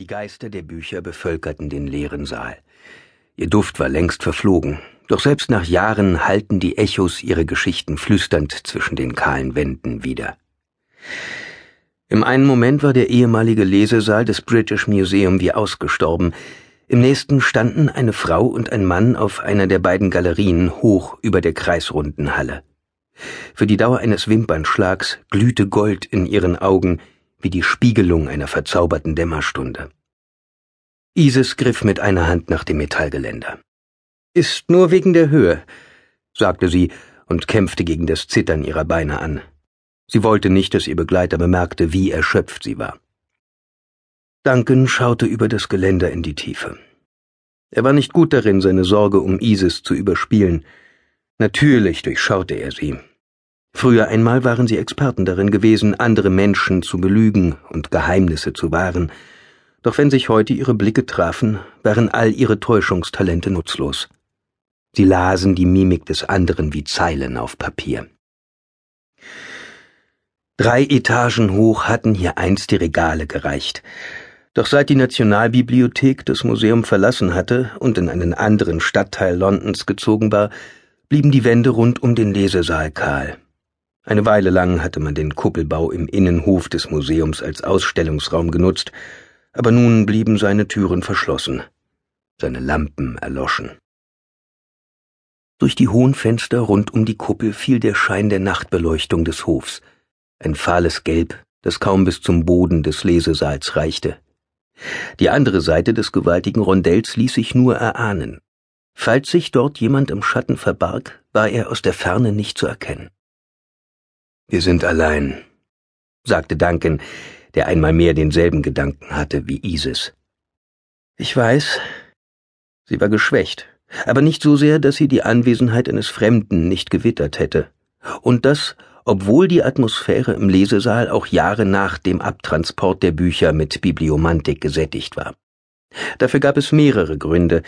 Die Geister der Bücher bevölkerten den leeren Saal. Ihr Duft war längst verflogen, doch selbst nach Jahren hallten die Echos ihre Geschichten flüsternd zwischen den kahlen Wänden wieder. Im einen Moment war der ehemalige Lesesaal des British Museum wie ausgestorben, im nächsten standen eine Frau und ein Mann auf einer der beiden Galerien hoch über der kreisrunden Halle. Für die Dauer eines Wimpernschlags glühte Gold in ihren Augen, wie die Spiegelung einer verzauberten Dämmerstunde. Isis griff mit einer Hand nach dem Metallgeländer. Ist nur wegen der Höhe, sagte sie und kämpfte gegen das Zittern ihrer Beine an. Sie wollte nicht, dass ihr Begleiter bemerkte, wie erschöpft sie war. Duncan schaute über das Geländer in die Tiefe. Er war nicht gut darin, seine Sorge um Isis zu überspielen. Natürlich durchschaute er sie. Früher einmal waren sie Experten darin gewesen, andere Menschen zu belügen und Geheimnisse zu wahren, doch wenn sich heute ihre Blicke trafen, waren all ihre Täuschungstalente nutzlos. Sie lasen die Mimik des anderen wie Zeilen auf Papier. Drei Etagen hoch hatten hier einst die Regale gereicht, doch seit die Nationalbibliothek das Museum verlassen hatte und in einen anderen Stadtteil Londons gezogen war, blieben die Wände rund um den Lesesaal kahl. Eine Weile lang hatte man den Kuppelbau im Innenhof des Museums als Ausstellungsraum genutzt, aber nun blieben seine Türen verschlossen, seine Lampen erloschen. Durch die hohen Fenster rund um die Kuppel fiel der Schein der Nachtbeleuchtung des Hofs, ein fahles Gelb, das kaum bis zum Boden des Lesesaals reichte. Die andere Seite des gewaltigen Rondells ließ sich nur erahnen. Falls sich dort jemand im Schatten verbarg, war er aus der Ferne nicht zu erkennen. Wir sind allein, sagte Duncan, der einmal mehr denselben Gedanken hatte wie Isis. Ich weiß. Sie war geschwächt, aber nicht so sehr, dass sie die Anwesenheit eines Fremden nicht gewittert hätte. Und das, obwohl die Atmosphäre im Lesesaal auch Jahre nach dem Abtransport der Bücher mit Bibliomantik gesättigt war. Dafür gab es mehrere Gründe.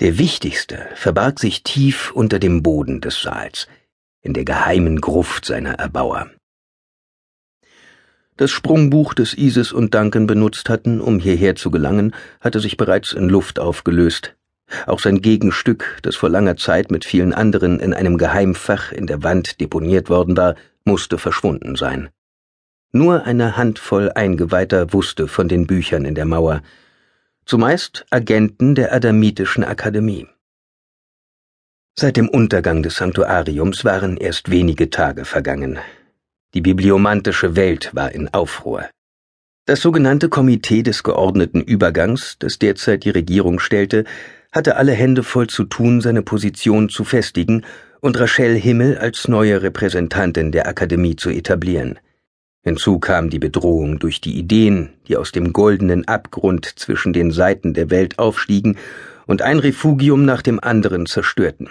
Der wichtigste verbarg sich tief unter dem Boden des Saals, in der geheimen Gruft seiner Erbauer. Das Sprungbuch, das Isis und Duncan benutzt hatten, um hierher zu gelangen, hatte sich bereits in Luft aufgelöst. Auch sein Gegenstück, das vor langer Zeit mit vielen anderen in einem Geheimfach in der Wand deponiert worden war, musste verschwunden sein. Nur eine Handvoll Eingeweihter wusste von den Büchern in der Mauer, zumeist Agenten der Adamitischen Akademie. Seit dem Untergang des Sanktuariums waren erst wenige Tage vergangen. Die bibliomantische Welt war in Aufruhr. Das sogenannte Komitee des geordneten Übergangs, das derzeit die Regierung stellte, hatte alle Hände voll zu tun, seine Position zu festigen und Rachel Himmel als neue Repräsentantin der Akademie zu etablieren. Hinzu kam die Bedrohung durch die Ideen, die aus dem goldenen Abgrund zwischen den Seiten der Welt aufstiegen und ein Refugium nach dem anderen zerstörten.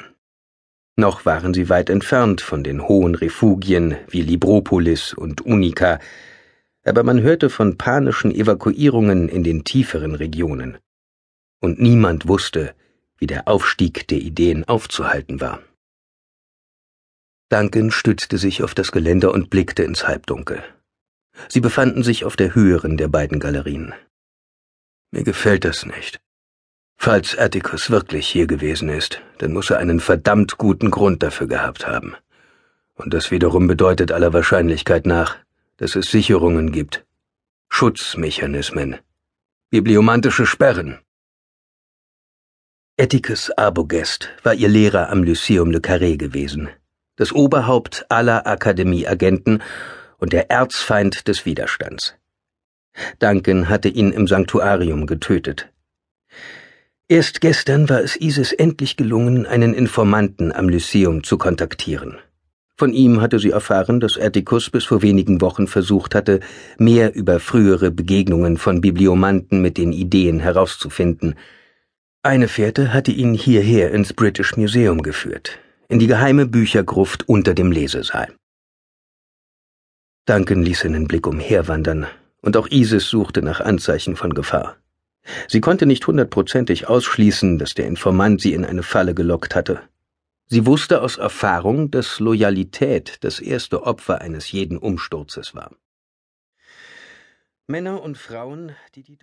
Noch waren sie weit entfernt von den hohen Refugien wie Libropolis und Unica, aber man hörte von panischen Evakuierungen in den tieferen Regionen. Und niemand wusste, wie der Aufstieg der Ideen aufzuhalten war. Duncan stützte sich auf das Geländer und blickte ins Halbdunkel. Sie befanden sich auf der höheren der beiden Galerien. Mir gefällt das nicht, Falls Atticus wirklich hier gewesen ist, dann muss er einen verdammt guten Grund dafür gehabt haben. Und das wiederum bedeutet aller Wahrscheinlichkeit nach, dass es Sicherungen gibt. Schutzmechanismen. Bibliomantische Sperren. Atticus Arbogest war ihr Lehrer am Lyceum Le Carré gewesen, das Oberhaupt aller Akademieagenten und der Erzfeind des Widerstands. Duncan hatte ihn im Sanktuarium getötet, Erst gestern war es Isis endlich gelungen, einen Informanten am Lyceum zu kontaktieren. Von ihm hatte sie erfahren, dass Atticus bis vor wenigen Wochen versucht hatte, mehr über frühere Begegnungen von Bibliomanten mit den Ideen herauszufinden. Eine Fährte hatte ihn hierher ins British Museum geführt, in die geheime Büchergruft unter dem Lesesaal. Duncan ließ seinen Blick umherwandern, und auch Isis suchte nach Anzeichen von Gefahr. Sie konnte nicht hundertprozentig ausschließen, dass der Informant sie in eine Falle gelockt hatte. Sie wusste aus Erfahrung, dass Loyalität das erste Opfer eines jeden Umsturzes war. Männer und Frauen, die die